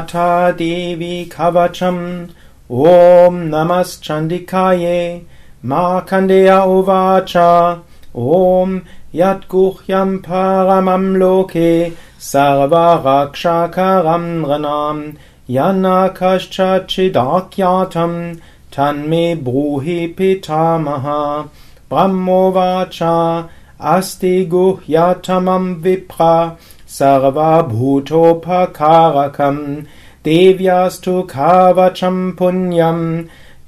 अथा देवी कवचम् ॐ नमश्चण्डिकाये मा खण्डेय उवाच ॐ यत्गुह्यम् परमम् लोके सर्वरक्षाकरम् नृणाम् यन्न कश्चिदाख्यातम् तन्मे ब्रूहि पितामह ब्रह्मोवाच अस्ति गुह्यतमम् विप्र सर्वभूतोपकारकम् देव्यास्तु कवचम् पुण्यम्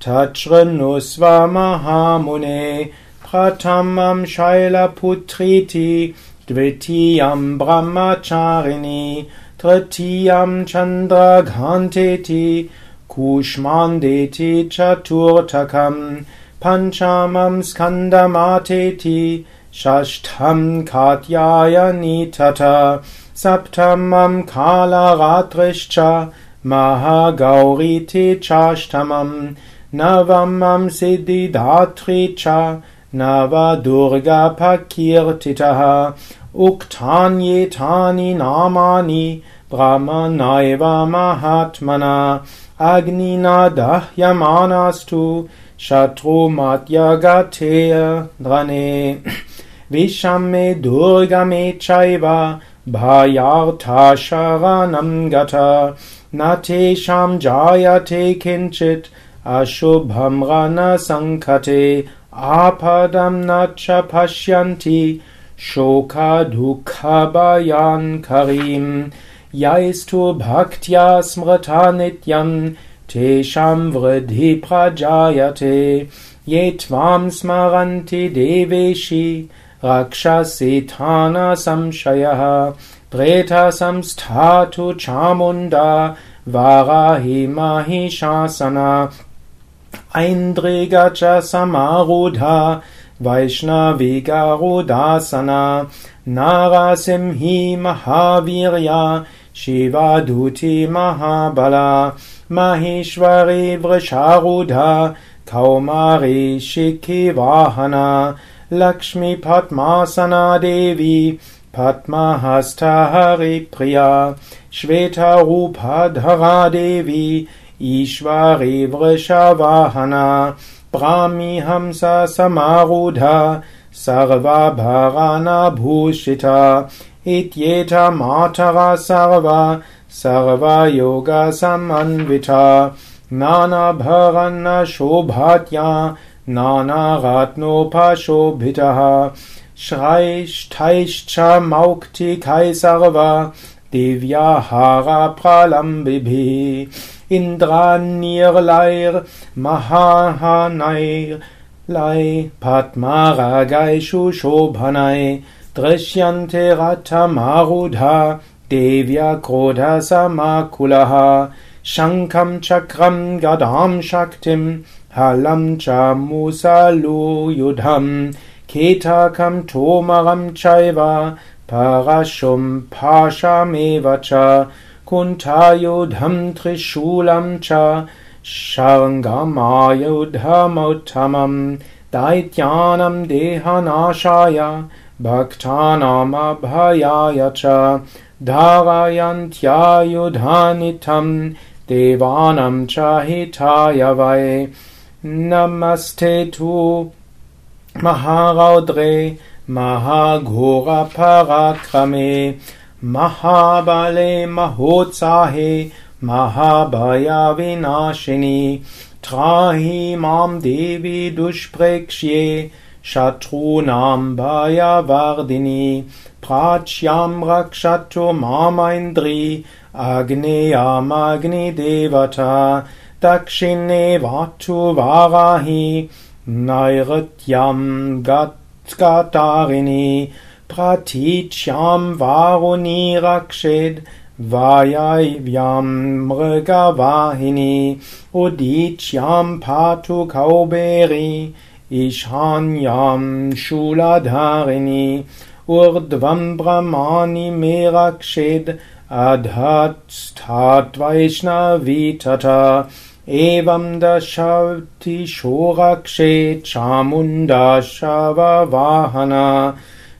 तच्छृणुस्व महामुने प्रथमम् शैलपुत्रीति द्वितीयम् ब्रह्मचारिणी तृतीयम् चन्द्रघान्तेति कूष्माण्डेति चतुर्थकम् पञ्चमम् स्कन्दमातेति Shashtam Katyayani Tata Saptamam Kalaratrishcha Mahagauriti Chashtamam Navamam Siddhidatricha Navadurga Pakirtitaha Uktanyetani Namani Brahmanaiva Mahatmana Agnina Dahyamanastu Shatrumatya Gateya Drane विषमे दुर्गमे चैव भयार्था शरणम् गत। न तेषाम् जायते किञ्चित् अशुभम् रणसङ्कटे आपदम् न च पश्यन्ति शोकदुःखभयान्करीम् यैस्तु भक्त्या स्मृता नित्यम् तेषाम् वृद्धि प्रजायते। ये त्वाम् स्मरन्ति देवेशि रक्षसिथानसंशयः प्रेतसंस्थातु चामुण्डा वाराहि महिषासना ऐन्द्रिग च समारूढा वैष्णविगरुदासना नारासिंही महावीर्या शिवाधूति महाबला महेश्वरी वृषारूढा कौमारी शिखिवाहना लक्ष्मीपद्मासना देवी पद्महस्तहरिप्रिया श्वेतरूपधरा देवी ईश्वरी वृषवाहना ब्राह्मीहंस समारूढा सर्वभरानभूषिता इत्येता मातरा सर्वा सर्वयोगसमन्विता Nana Ratno Pasho Bitaha Nanaratnopashobhitaha Shraishtaishcha Maukti Kaisarva Divyahara Pralambibhi Indranirlair Mahahanair Lai Padmaragaishu Shobhanai Drishyante Ratamarudha Devya Krodha Samakulaha Shankam Chakram Gadam Shaktim हलम् च मुसलूयुधम् कीटकम् तोमरम् चैव परशुम् पाशमेव च कुण्ठायुधम् त्रिशूलम् च शर्ङ्गमायुधमुत्तमम् दैत्यानम् देहनाशाय भक्तानामभयाय च धारयन्त्यायुधानिथम् देवानम् च हिताय वै नमस्ते तु महारौद्रे महाघोरपराक्रमे महाबले महोत्साहे महाभयविनाशिनि त्राहि माम् देवी दुष्प्रेक्ष्ये शत्रूणाम् भयवर्धिनि प्राच्याम् रक्षतु मामैन्द्री अग्नेयामग्निदेवता Dakshine Vatu Varahi Nairutyam Gatarini Pratichyam Varuni Rakshid Vayavyam Mrigavahini Udichyam Patu Kauberi Ishanyam Shuladharini Urdvam Brahmani Merakshid Adhat Stat Vaishnavitata शववाहना।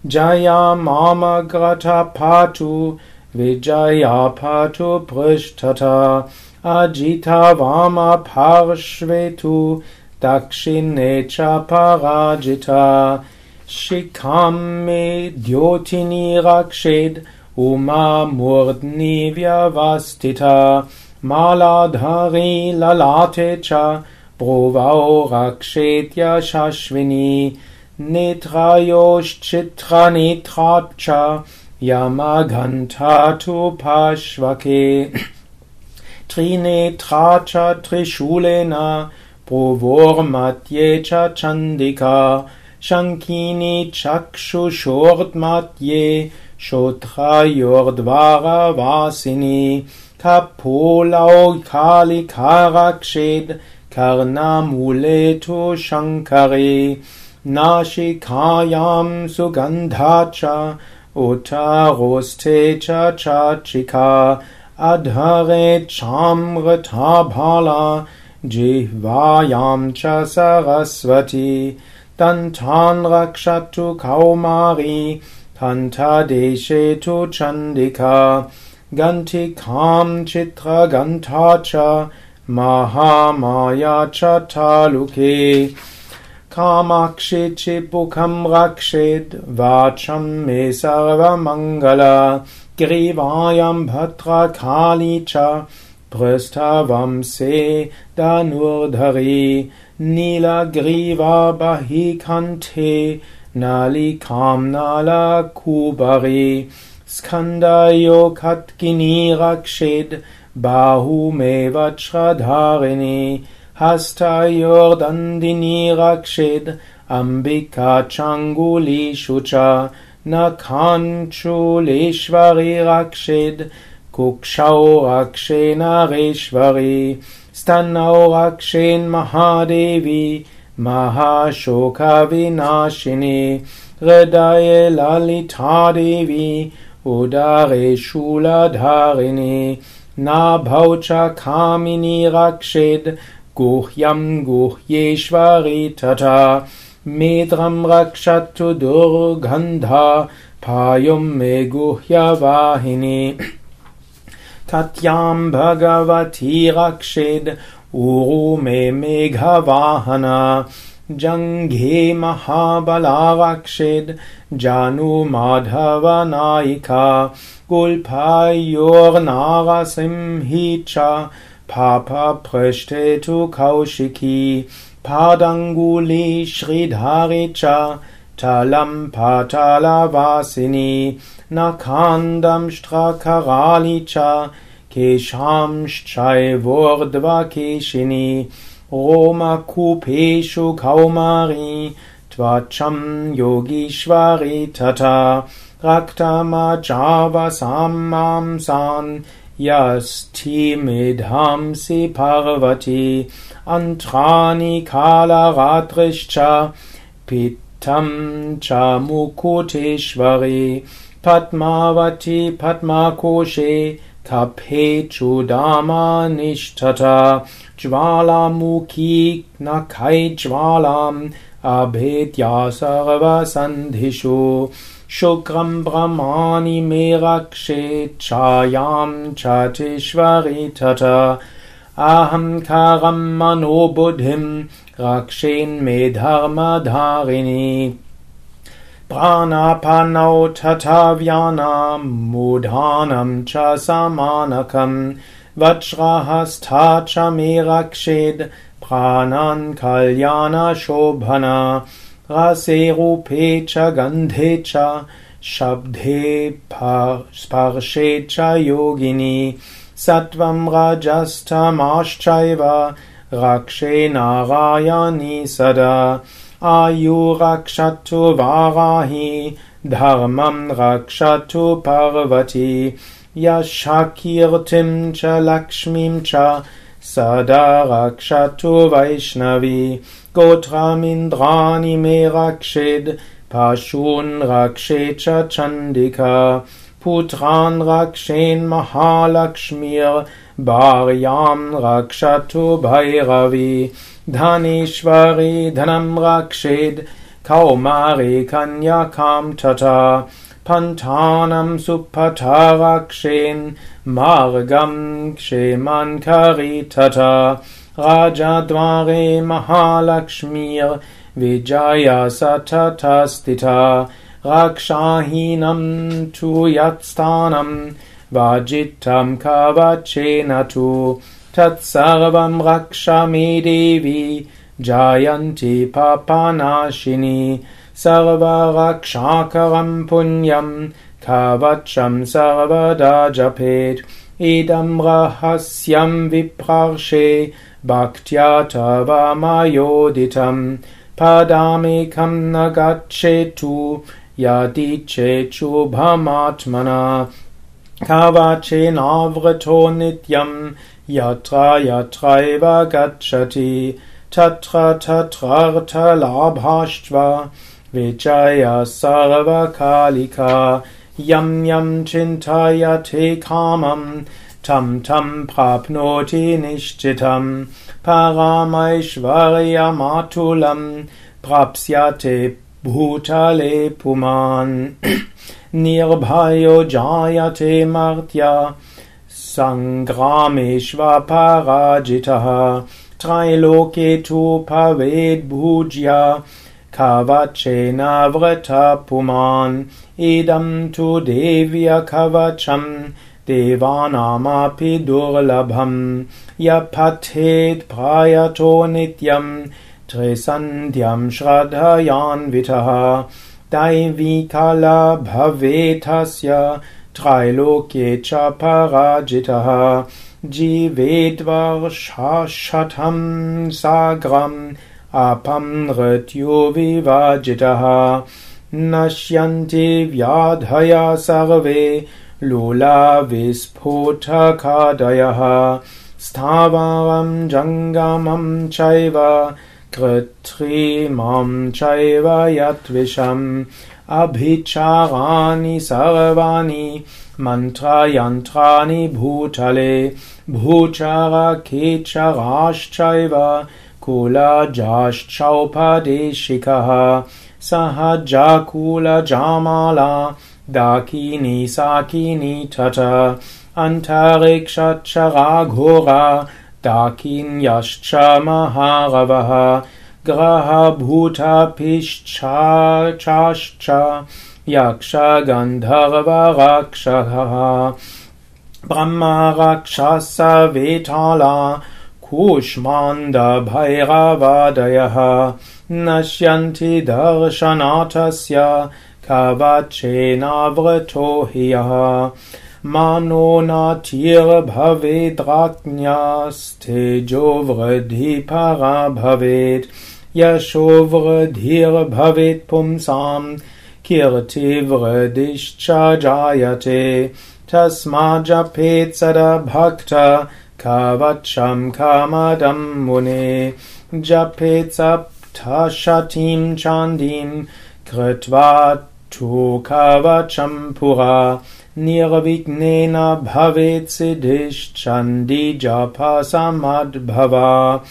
जया मामग्रथ पातु Vijaya patu prishtata Ajita vama parshvetu Dakshine cha parajita Shikam me dyotini rakshed Uma murdni vyavastita Maladhari rakshetya shashvini Netrayosh chitra netrapcha Yamagantatu pashvake Trinetracha trishulena Provormatye cha chandika Shankini chakshushortmatye Shotrayordvara vasini Kapolau kalikarakshed Karnamuletu shankare Nashikayam sugandhacha Uttaroste cha chachika Adhare chamrata bhala Jihvayam cha sarasvati Dantan rakshatu kaumari Kantadeshe tu chandika Cha taluke Kamakshit chipukam rakshit Vacham me sarva mangala Grivayam bhatra kali cha Prasthavam se danurdhari Nila griva bahikante Nalikam nala kubari Skandayo katkini rakshid Bahu me vachradharini Hastayordandini rakshid Ambika changuli shucha Nakanchuleshvari rakshid Kukshau rakshenareshvari Stanau rakshen mahadevi Mahashoka lalitadevi Udare shuladharini Nabhaucha kamini rakshid Guhyam guhyeshvari tata Medram rakshatu durgandha Payum me guhyavahini Tatyam bhagavati rakshid Uru me meghavahana Janghe mahabala rakshid Janu madhava naika Gulpayor narasimhicha Papa prashtetu kaushiki Padanguli Shridharicha Talam Patala Vasini Nakandam Shtrakaralicha Kesham Shchaivordva Keshini Roma Kupeshu Kaumari Twacham Yogishvari Tata Raktama Java Sammam San Yastimidhamsi Parvati Antrani Kala Radrischa Pitam Chamukoteshwari Padmavati Padmakoshe Tape Chudama Nishtata Jwalamukhi Nakai Jvalam Sarva Sandhishu Shukram Brahmani Merakshe Chayam Chatishvari Tata Aham Karam Mano Buddhim Rakshen Medharma Dharini Pranapanau Tatavyanam Mudhanam Cha Samanakam Vajrahastha Cha Merakshed Pranan Kalyana Shobhana Raserupe Cha Gandhe Cha Shabdhe Sparshe Cha Yogini Sattvam Rajastamaschaiva Rakshe Narayani Sada Ayu Rakshatu Varahi Dharmam Rakshatu Parvati Yashakirtim Cha Lakshmim Cha Sada Rakshatu Vaishnavi Gotram Indrani Me Rakshid Pashun Rakshecha Chandika Putran Rakshen Mahalakshmir Bharyam Rakshatu Bhairavi Dhanishvari Dhanam Rakshid Kaumari Kanyakam Tata पन्थानं सुपथारक्षेन् मार्गं क्षेमान्करितथा राजद्वारे महालक्ष्मीर्विजया सतथा स्थिता रक्षाहीनं तु यत्स्थानं वाजितं कवचेन तु। तत्सर्वं रक्ष मे देवी जायन्ति पापनाशिनी सर्वरक्षाकरं पुण्यं कवचं सर्वदा जपेत् इदं रहस्यं विप्रार्षे भक्त्या तव मयोदितं पदामेकं न गच्छेतु यदि चेच्छुभमात्मना कवचेनावृतो नित्यं यत्र यत्रैव गच्छति। तत्र तत्रार्थलाभाश्च विजय सर्वकालिका यं यं चिन्तयते कामं तं तं प्राप्नोति निश्चितं। परामैश्वर्यमातुलं प्राप्स्यते भूतले पुमान्। निर्भयो जायते मर्त्य सङ्ग्रामेष्वपराजितः। त्रैलोके तु भवेद्भुज्य कवचेन पुमान् इदं तु देव्यकवचं देवानामपि दुर्लभम् य पठेत् प्रायतो नित्यं त्रिसन्ध्यं श्रद्धयान्वितः दैवीकला भवेथस्य त्रैलोक्ये च पराजितः। जीवेद्वर्षशतं साग्रम् अपमृत्युविवाजितः नश्यन्ति व्याधया सर्वे लोलाविस्फोटकादयः स्थावरं जङ्गमं चैव कृत्रिमं चैव यद्विषम्। अभिचाराणि सर्वाणि मन्त्रयन्त्राणि भूतले भूचरकेचराश्चैव कुलजाश्चौपदेशिकः। सहजाकुलजामाला दाकिनी साकिनी तथ अन्तरिक्षराघोरा दाकिन्यश्च महारवः। ग्रहभूतपिश्चाश्च यक्षगन्धर्वराक्षः ब्रह्मराक्षसवेताला कूष्माण्डभैरवादयः नश्यन्ति दर्शनाथस्य कवचेनावृतो हि यः। मानो नातिर्भवेद्राज्ञास्तेजो वृद्धिपरा भवेत्। यशो वृद्धिर्भवेत् पुंसां कीर्तिवृद्धिश्च जायते। तस्माज्जपेत् सदा भक्त Kavacham Kamadam Mune Jape Saptashatim Chandim Kritva Tu Kavacham Pura Nirvignena Bhavet Siddhish Chandi Japa Bhava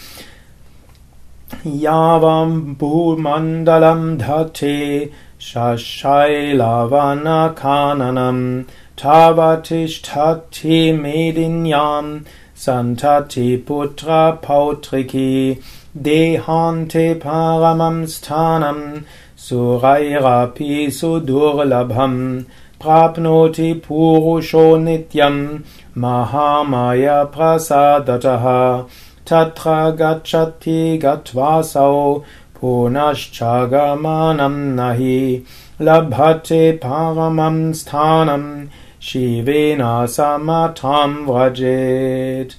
Yavam Bhumandalam Dhate Shashailavana Kananam Tavatishthati Medinyam मेदिन्यां सन्तति पुत्रपौत्रिकी देहान्ते परमं स्थानं सुरैरपि सुदुर्लभम् प्राप्नोति पूरुषो नित्यं महामायप्रसादतः तत्र गच्छति गत्वासौ पुनश्चागमनं न हि लभते Shivena Samatam Vrajet.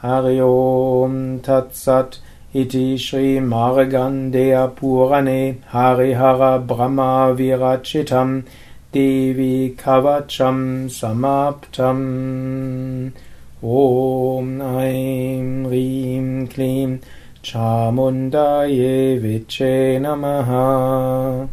Hari Om Tatsat Iti Shri Margandeya Purane. Harihara Brahma Virachitam Devi Kavacham Samaptam. Om Aim Rim Klim Chamundaye Viche Namaha.